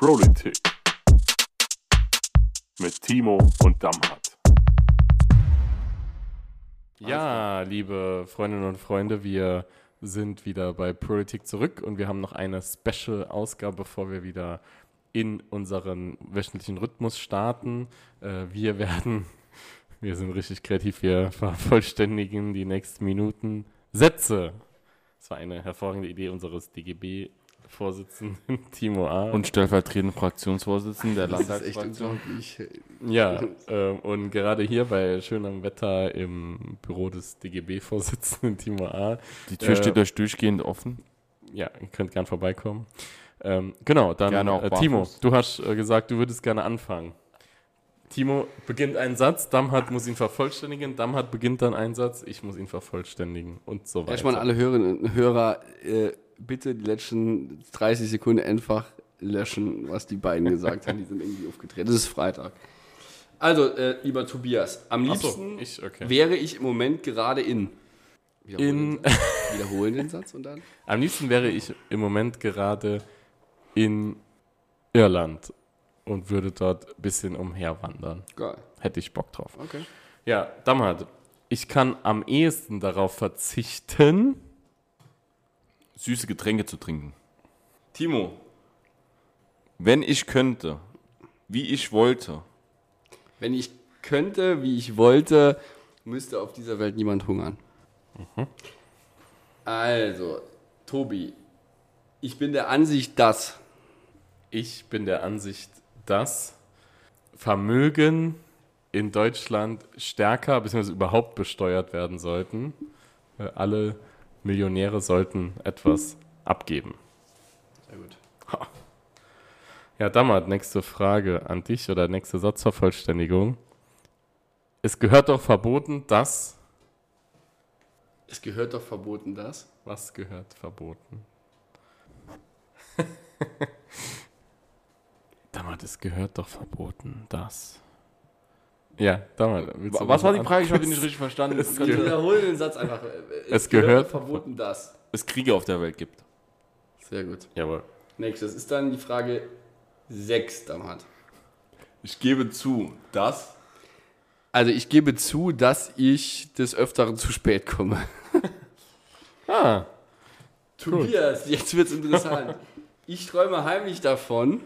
Politik mit Timo und Damhardt. Ja, liebe Freundinnen und Freunde, wir sind wieder bei Politik zurück und wir haben noch eine Special-Ausgabe, bevor wir wieder in unseren wöchentlichen Rhythmus starten. Äh, wir werden, wir sind richtig kreativ, wir vervollständigen die nächsten Minuten Sätze. Das war eine hervorragende Idee unseres DGB-Vorsitzenden Timo A. Und stellvertretenden Fraktionsvorsitzenden der Das ist echt Landtagsfraktion. Ja, ähm, und gerade hier bei schönem Wetter im Büro des DGB-Vorsitzenden Timo A. Die Tür Äh, steht euch durchgehend offen. Ja, ihr könnt gern vorbeikommen. Ähm, genau, dann äh, Timo, du hast äh, gesagt, du würdest gerne anfangen. Timo beginnt einen Satz, Damhat muss ihn vervollständigen, Damhat beginnt dann einen Satz, ich muss ihn vervollständigen und so weiter. Erstmal alle Hörerinnen und Hörer, äh, bitte die letzten 30 Sekunden einfach löschen, was die beiden gesagt haben. Die sind irgendwie aufgetreten. Das ist Freitag. Also, äh, lieber Tobias, am Ach so, liebsten ich, okay. wäre ich im Moment gerade in. In, den, Satz. wiederholen den Satz und dann. am liebsten wäre ich im Moment gerade in Irland und würde dort ein bisschen umherwandern. Geil. Hätte ich Bock drauf. Okay. Ja, Damhat, ich kann am ehesten darauf verzichten, Süße Getränke zu trinken. Timo, wenn ich könnte, wie ich wollte, Wenn ich könnte, wie ich wollte, müsste auf dieser Welt niemand hungern. Also, Tobi, ich bin der Ansicht, dass Ich bin der Ansicht, dass Vermögen in Deutschland stärker bzw. überhaupt besteuert werden sollten. Alle Millionäre sollten etwas abgeben. Sehr gut. Ja, Dammert, nächste Frage an dich oder nächste Satzvervollständigung. Es gehört doch verboten, dass. Es gehört doch verboten, dass. Was gehört verboten? Es gehört doch verboten, dass. Ja, du was war die Frage? Ich habe die nicht richtig verstanden. Es Es, Ich wiederhole den Satz einfach. Es gehört- doch verboten, dass. es Kriege auf der Welt gibt. Sehr gut. Jawohl. Nächstes ist dann die Frage 6, Damhat. Ich gebe zu, dass Also, ich gebe zu, dass ich des Öfteren zu spät komme. Ah, Tobias, jetzt wird's interessant. Ich träume heimlich davon.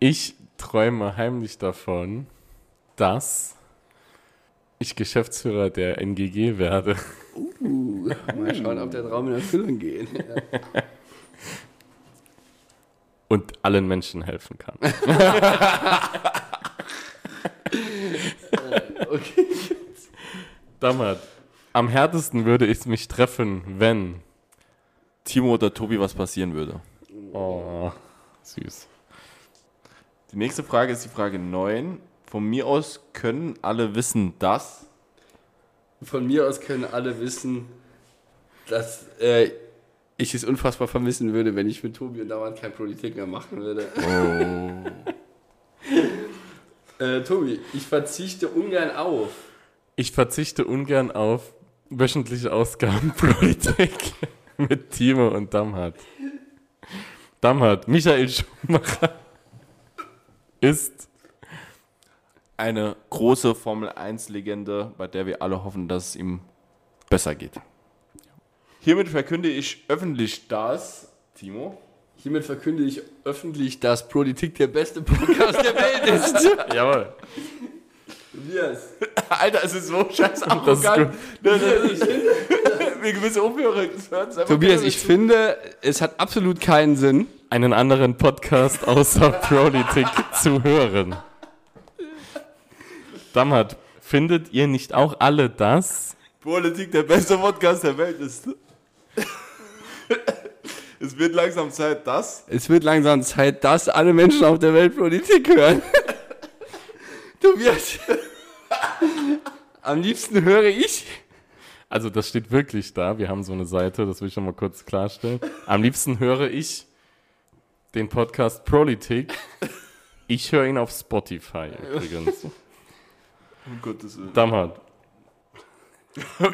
Ich träume heimlich davon, dass ich Geschäftsführer der NGG werde. Uh, mal schauen, ob der Traum in Erfüllung geht. und allen Menschen helfen kann. Okay. Dammert, am härtesten würde ich mich treffen, wenn. Timo oder Tobi was passieren würde. Oh, süß. Die nächste Frage ist die Frage 9. Von mir aus können alle wissen, dass Von mir aus können alle wissen, dass äh, ich es unfassbar vermissen würde, wenn ich mit Tobi und dauernd keine Politik mehr machen würde. äh, Tobi, ich verzichte ungern auf. Ich verzichte ungern auf wöchentliche Ausgaben Politik mit Timo und Damhardt. Damhardt, Michael Schumacher ist eine große Formel 1 Legende, bei der wir alle hoffen, dass es ihm besser geht. Hiermit verkünde ich öffentlich das, Timo, Hiermit verkünde ich öffentlich, dass Politik der beste Podcast der Welt ist. Jawohl. Tobias. Alter, es ist so scheiß Das ist arrogant. gut. Wir gewisse einfach Tobias, ich finde, es hat absolut keinen Sinn. Einen anderen Podcast außer Politik zu hören. Damhardt, findet ihr nicht auch alle das? Politik der beste Podcast der Welt ist. es wird langsam Zeit, dass. Es wird langsam Zeit, dass alle Menschen auf der Welt Politik hören. Tobias. Am liebsten höre ich. Also das steht wirklich da. Wir haben so eine Seite, das will ich schon mal kurz klarstellen. Am liebsten höre ich den Podcast Politik. Ich höre ihn auf Spotify übrigens. Um Gottes Willen. Damhardt.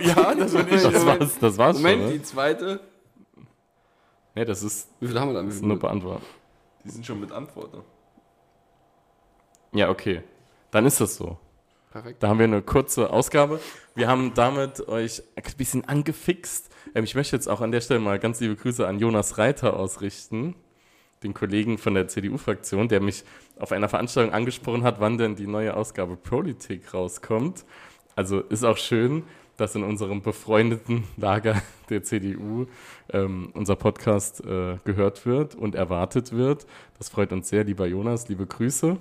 Ja, das ich. Das war's, das war's Moment, schon, die ne? zweite. Nee, das ist, Wie viel haben wir das ist nur beantwortet. Die sind schon mit Antworten. Ja, okay. Dann ist das so. Perfekt. Da haben wir eine kurze Ausgabe. Wir haben damit euch ein bisschen angefixt. Ähm, ich möchte jetzt auch an der Stelle mal ganz liebe Grüße an Jonas Reiter ausrichten, den Kollegen von der CDU-Fraktion, der mich auf einer Veranstaltung angesprochen hat, wann denn die neue Ausgabe Politik rauskommt. Also ist auch schön, dass in unserem befreundeten Lager der CDU ähm, unser Podcast äh, gehört wird und erwartet wird. Das freut uns sehr, lieber Jonas, liebe Grüße.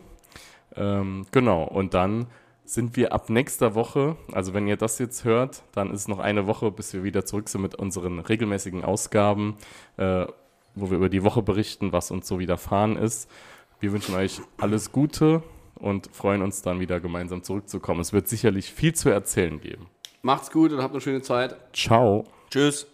Ähm, genau, und dann sind wir ab nächster Woche, also wenn ihr das jetzt hört, dann ist es noch eine Woche, bis wir wieder zurück sind mit unseren regelmäßigen Ausgaben, äh, wo wir über die Woche berichten, was uns so widerfahren ist. Wir wünschen euch alles Gute und freuen uns dann wieder gemeinsam zurückzukommen. Es wird sicherlich viel zu erzählen geben. Macht's gut und habt eine schöne Zeit. Ciao. Tschüss.